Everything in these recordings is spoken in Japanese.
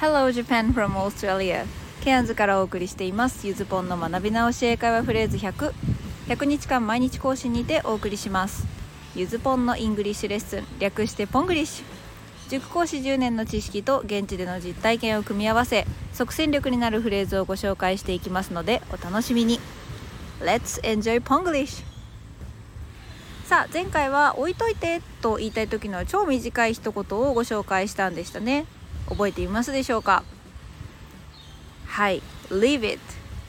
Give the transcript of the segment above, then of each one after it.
Hello Japan from Australia. ケアンズからお送りしています。ゆずぽんの学び直し英会話フレーズ100 100日間毎日更新にてお送りします。ゆずぽんの English lesson 略して Ponglish。塾講師10年の知識と現地での実体験を組み合わせ即戦力になるフレーズをご紹介していきますのでお楽しみに。Let's enjoy Ponglish! さあ前回は置いといてと言いたい時の超短い一言をご紹介したんでしたね。覚えていますでしょうか？はい。Leave it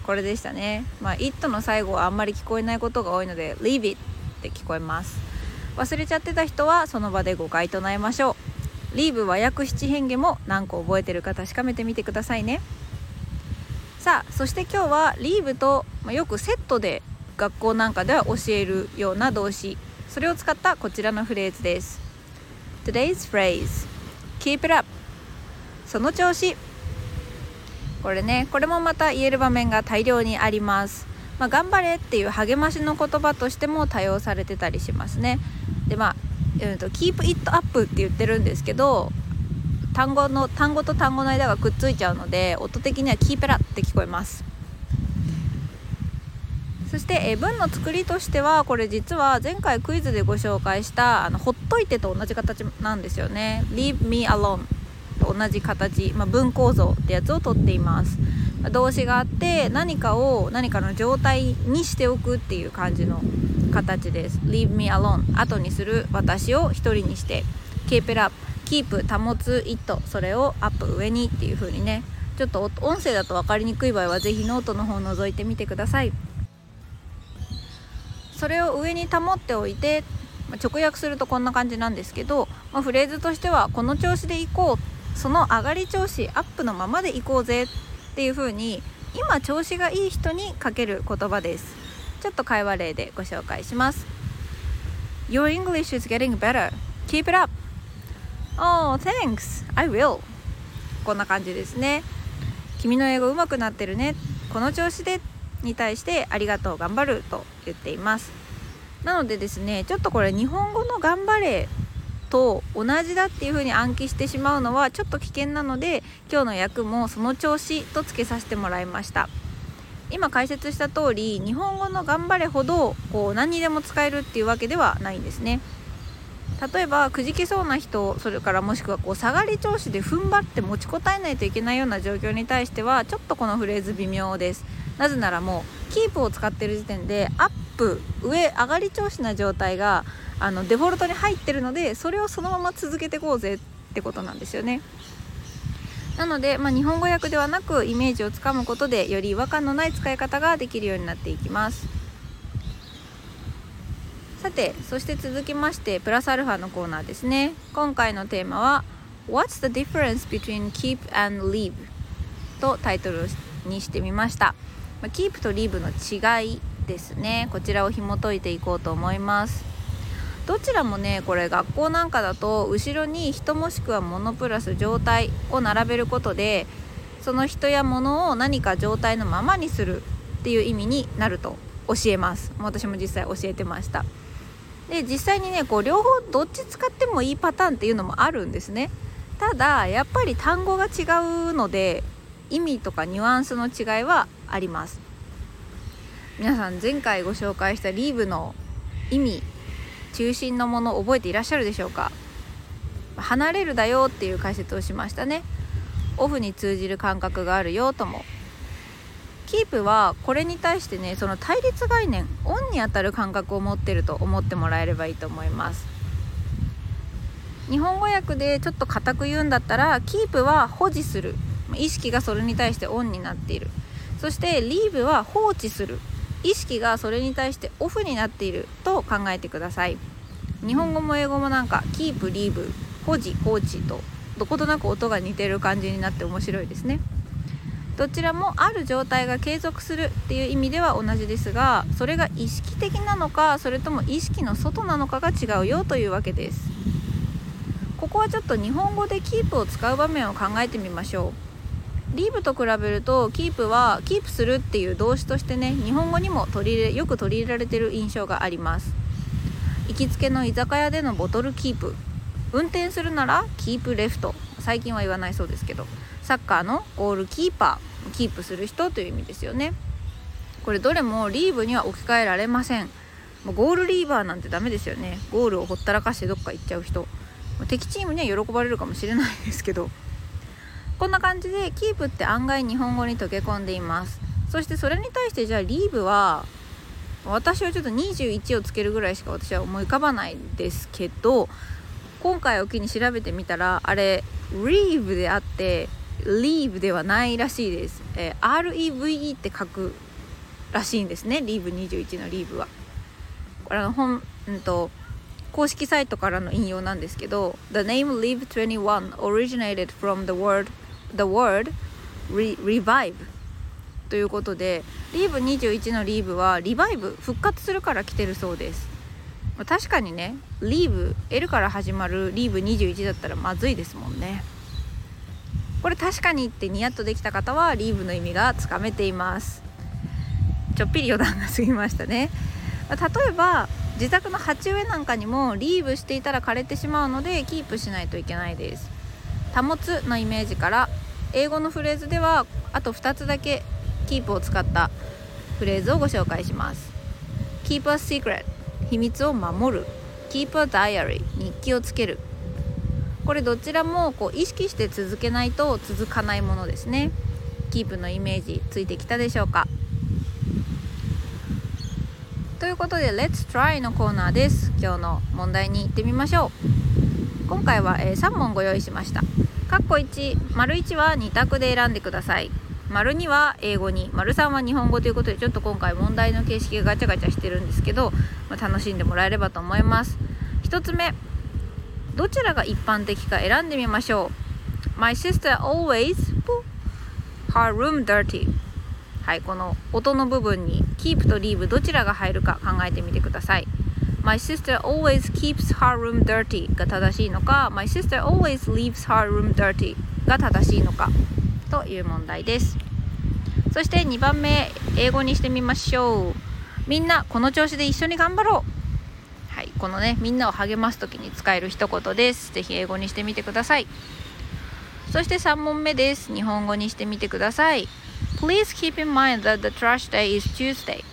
これでしたね。まあ it の最後はあんまり聞こえないことが多いので Leave it って聞こえます。忘れちゃってた人はその場で誤解唱えましょう。Leave は約七変化も何個覚えてるか確かめてみてくださいね。さあそして今日は Leave と、まあ、よくセットで学校なんかでは教えるような動詞。それを使ったこちらのフレーズです。Today's phrase Keep it up その調子。これねこれもまた言える場面が大量にあります。まあ、頑張れっていう励ましの言葉としても多用されてたりしますね。でまあ、えーと、 Keep it up って言ってるんですけど単語の単語と単語の間がくっついちゃうので音的にはキーペラって聞こえます。そして、え文の作りとしてはこれ実は前回クイズでご紹介したあのほっといてと同じ形なんですよね。Leave me alone と同じ形、まあ、文構造ってやつをとっています。動詞があって何かを何かの状態にしておくっていう感じの形です。Leave me alone 後にする。私を一人にして。Keep it up Keep 保つ。it それをアップ上に。っていう風にね。ちょっと音声だと分かりにくい場合は是非ノートの方を覗いてみてください。それを上に保っておいて直訳するとこんな感じなんですけど、まあ、フレーズとしてはこの調子でいこう。その上がり調子アップのままでいこうぜっていう風に今調子がいい人にかける言葉です。ちょっと会話例でご紹介します。Your English is getting better. Keep it up. Oh thanks. I will. こんな感じですね。君の英語上手くなってるね。この調子でに対してありがとう頑張ると言っています。なのでですねちょっとこれ日本語の頑張れと同じだっていう風に暗記してしまうのはちょっと危険なので今日の役もその調子とつけさせてもらいました。今解説した通り日本語の頑張れほどこう何にでも使えるっていうわけではないんですね。例えばくじけそうな人それからもしくはこう下がり調子で踏ん張って持ちこたえないといけないような状況に対してはちょっとこのフレーズ微妙です。なぜならもうキープを使ってる時点でアップ上上がり調子な状態があのデフォルトに入ってるのでそれをそのまま続けていこうぜってことなんですよね。なので、まあ、日本語訳ではなくイメージをつかむことでより違和感のない使い方ができるようになっていきます。さてそして続きましてプラスアルファのコーナーですね。今回のテーマは What's the difference between keep and leave? とタイトルにしてみました。まあ、キープとリーブの違いですね。こちらを紐解いていこうと思います。どちらもねこれ学校なんかだと後ろに人もしくは物プラス状態を並べることでその人や物を何か状態のままにするっていう意味になると教えます。私も実際教えてました。で実際にねこう両方どっち使ってもいいパターンっていうのもあるんですね。ただやっぱり単語が違うので意味とかニュアンスの違いはあります。皆さん前回ご紹介したリーブの意味中心のもの覚えていらっしゃるでしょうか？離れるだよっていう解説をしましたね。オフに通じる感覚があるよとも。キープはこれに対してねその対立概念オンにあたる感覚を持ってると思ってもらえればいいと思います。日本語訳でちょっと固く言うんだったらキープは保持する。意識がそれに対してオンになっている。そしてリーブは放置する。意識がそれに対してオフになっていると考えてください。日本語も英語もなんかキープリーブ保持放置とどことなく音が似てる感じになって面白いですね。どちらもある状態が継続するっていう意味では同じですがそれが意識的なのかそれとも意識の外なのかが違うよというわけです。ここはちょっと日本語でキープを使う場面を考えてみましょう。リーブと比べるとキープはキープするっていう動詞としてね日本語にも取り入れよく取り入れられてる印象があります。行きつけの居酒屋でのボトルキープ。運転するならキープレフト。最近は言わないそうですけど。サッカーのゴールキーパー。キープする人という意味ですよね。これどれもリーブには置き換えられません。もうゴールリーバーなんてダメですよね。ゴールをほったらかしてどっか行っちゃう人。敵チームには喜ばれるかもしれないですけど。こんな感じでキープって案外日本語に溶け込んでいます。そしてそれに対してじゃあリーブは私はちょっと21をつけるぐらいしか私は思い浮かばないですけど今回を機に調べてみたらあれ Reeve であって Leave ではないらしいです、えー、REVE って書くらしいんですね。Leave21 のリーブは。これの本、うんと公式サイトからの引用なんですけど The name Leave21 originated from the word the word re revive ということでリーブ21のリーブはリバイブ復活するから来てるそうです。確かにねリーブ L から始まるリーブ21だったらまずいですもんね。これ確かにってニヤッとできた方はリーブの意味がつかめています。ちょっぴり余談が過ぎましたね。例えば自宅の鉢植えなんかにもリーブしていたら枯れてしまうのでキープしないといけないです。保つのイメージから英語のフレーズではあと2つだけキープを使ったフレーズをご紹介します。Keep a secret 秘密を守る。Keep a diary 日記をつける。これどちらもこう意識して続けないと続かないものですね。キープのイメージついてきたでしょうか。ということで Let's try のコーナーです。今日の問題に行ってみましょう。今回は、えー、3問ご用意しました。括弧1丸1は2択で選んでください。丸2は英語に丸3は日本語ということでちょっと今回問題の形式がガチャガチャしてるんですけど、まあ、楽しんでもらえればと思います。1つ目どちらが一般的か選んでみましょう。My sister always her room dirty. はいこの音の部分に keep と leave どちらが入るか考えてみてください。My sister always keeps her room dirty が正しいのか My sister always leaves her room dirty が正しいのかという問題ですそして2番目英語にしてみましょうみんなこの調子で一緒に頑張ろうはいこのねみんなを励ます時に使える一言ですぜひ英語にしてみてくださいそして3問目です日本語にしてみてください Please keep in mind that the trash day is Tuesday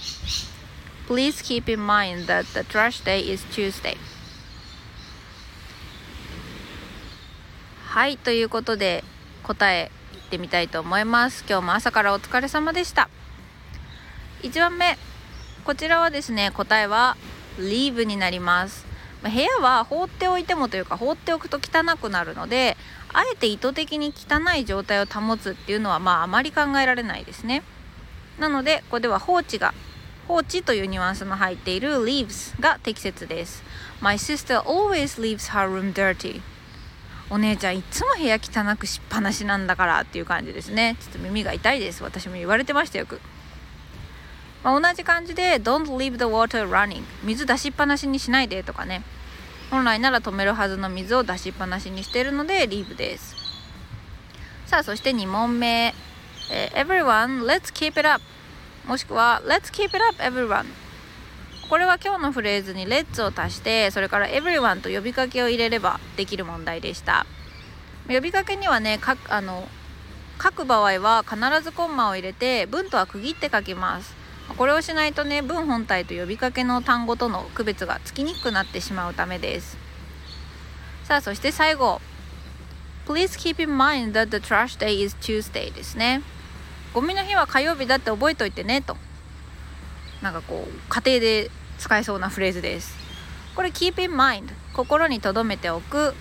Please keep in mind that the trash day is Tuesday. はいということで答えいってみたいと思います。今日も朝からお疲れ様でした。1番目こちらはですね答えは leave になります。部屋は放っておいてもというか放っておくと汚くなるのであえて意図的に汚い状態を保つっていうのはまああまり考えられないですね。なのでここでは放置が放置というニュアンスの入っている leaves が適切です。My sister always leaves her room dirty. お姉ちゃんいつも部屋汚くしっぱなしなんだからっていう感じですね。ちょっと耳が痛いです。私も言われてましたよく、まあ、同じ感じで Don't leave the water running. 水出しっぱなしにしないでとかね。本来なら止めるはずの水を出しっぱなしにしているので leave です。さあそして2問目、え、Everyone let's keep it up. もしくは Let's keep it up everyone. これは今日のフレーズに Let's を足してそれから Everyone と呼びかけを入れればできる問題でした。呼びかけにはねかあの書く場合は必ずコンマを入れて文とは区切って書きます。これをしないとね文本体と呼びかけの単語との区別がつきにくくなってしまうためです。さあそして最後。Please keep in mind that the trash day is Tuesday ですね。ゴミの日は火曜日だって覚えといてねと。なんかこう家庭で使えそうなフレーズです。これ keep in mind 心に留めておく。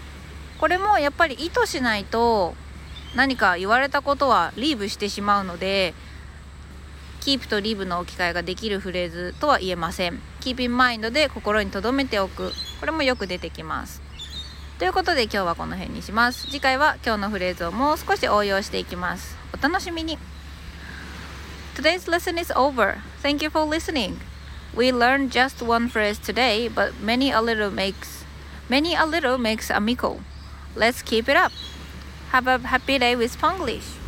これもやっぱり意図しないと何か言われたことはリーブしてしまうので keep と leave の置き換えができるフレーズとは言えません。keep in mind で心に留めておく。これもよく出てきます。ということで今日はこの辺にします。次回は今日のフレーズをもう少し応用していきます。お楽しみに。Today's lesson is over. Thank you for listening. We learned just one phrase today, but many a little makes many a little makes a mickle. Let's keep it up. Have a happy day with Spanglish.